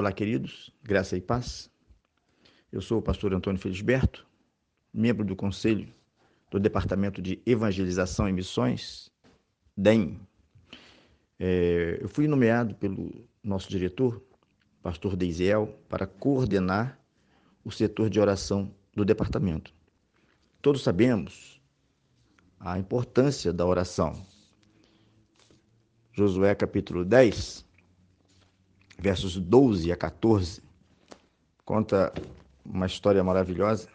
Olá, queridos, graça e paz. Eu sou o pastor Antônio Felisberto, membro do Conselho do Departamento de Evangelização e Missões, DEM. É, eu fui nomeado pelo nosso diretor, pastor Deisiel, para coordenar o setor de oração do departamento. Todos sabemos a importância da oração. Josué capítulo 10, versos 12 a 14, conta uma história maravilhosa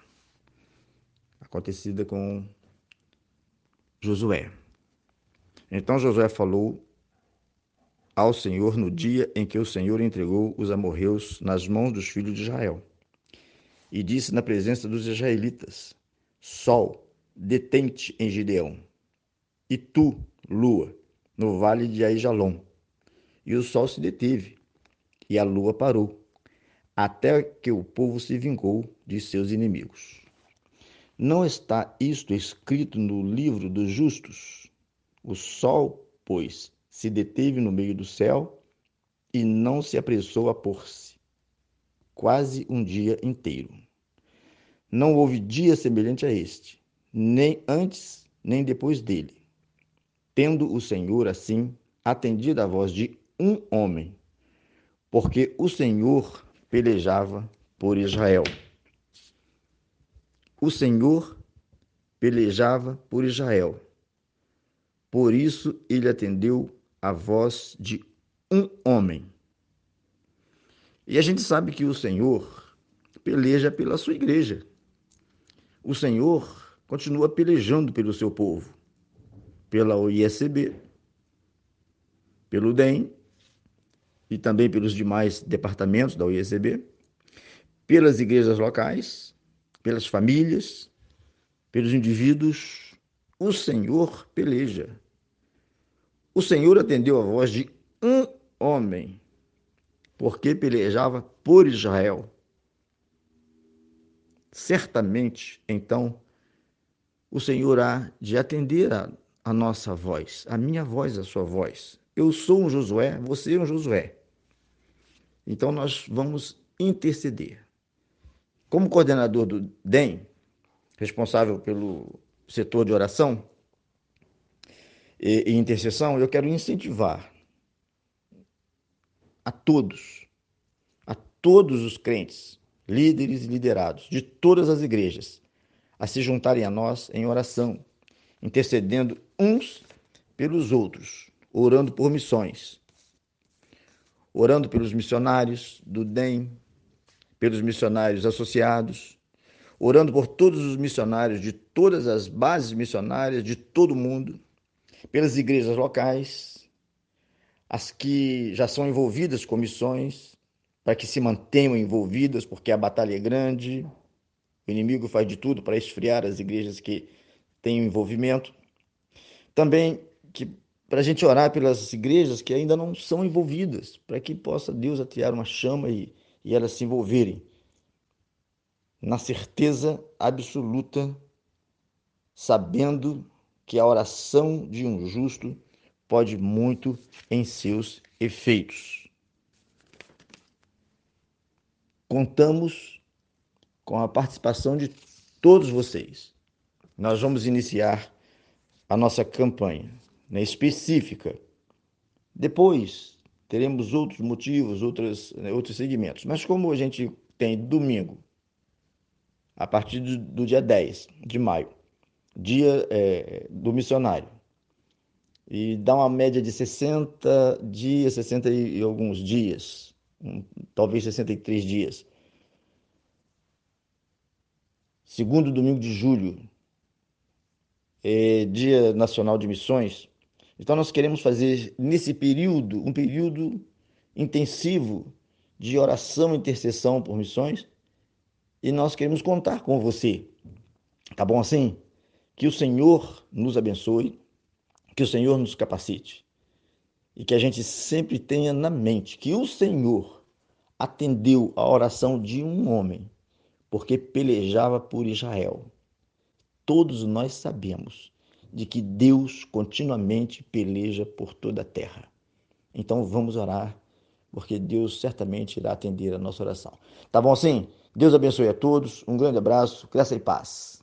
acontecida com Josué. Então Josué falou ao Senhor no dia em que o Senhor entregou os amorreus nas mãos dos filhos de Israel. E disse na presença dos israelitas: Sol, detente em Gideão, e tu, lua, no vale de Aijalon. E o sol se deteve, e a lua parou, até que o povo se vingou de seus inimigos. Não está isto escrito no livro dos justos? O sol, pois, se deteve no meio do céu e não se apressou a pôr-se, quase um dia inteiro. Não houve dia semelhante a este, nem antes nem depois dele. Tendo o Senhor, assim, atendido a voz de um homem, porque o Senhor pelejava por Israel. O Senhor pelejava por Israel. Por isso ele atendeu a voz de um homem. E a gente sabe que o Senhor peleja pela sua igreja. O Senhor continua pelejando pelo seu povo, pela OISB, pelo DEM e também pelos demais departamentos da UICB, pelas igrejas locais, pelas famílias, pelos indivíduos. O Senhor peleja. O Senhor atendeu a voz de um homem, porque pelejava por Israel. Certamente, então, o Senhor há de atender a, a nossa voz, a minha voz, a sua voz. Eu sou um Josué, você é um Josué. Então nós vamos interceder. Como coordenador do DEM, responsável pelo setor de oração e, e intercessão, eu quero incentivar a todos, a todos os crentes, líderes e liderados de todas as igrejas, a se juntarem a nós em oração, intercedendo uns pelos outros orando por missões, orando pelos missionários do DEM, pelos missionários associados, orando por todos os missionários de todas as bases missionárias de todo o mundo, pelas igrejas locais, as que já são envolvidas com missões, para que se mantenham envolvidas, porque a batalha é grande, o inimigo faz de tudo para esfriar as igrejas que têm envolvimento. Também que para a gente orar pelas igrejas que ainda não são envolvidas, para que possa Deus atear uma chama e, e elas se envolverem. Na certeza absoluta, sabendo que a oração de um justo pode muito em seus efeitos. Contamos com a participação de todos vocês. Nós vamos iniciar a nossa campanha né, específica. Depois teremos outros motivos, outros, né, outros segmentos. Mas como a gente tem domingo, a partir do, do dia 10 de maio, dia é, do missionário, e dá uma média de 60 dias, 60 e alguns dias, talvez 63 dias. Segundo domingo de julho, é Dia Nacional de Missões, então, nós queremos fazer nesse período, um período intensivo de oração e intercessão por missões, e nós queremos contar com você. Tá bom assim? Que o Senhor nos abençoe, que o Senhor nos capacite e que a gente sempre tenha na mente que o Senhor atendeu a oração de um homem, porque pelejava por Israel. Todos nós sabemos de que Deus continuamente peleja por toda a terra. Então vamos orar, porque Deus certamente irá atender a nossa oração. Tá bom assim? Deus abençoe a todos, um grande abraço, graça e paz.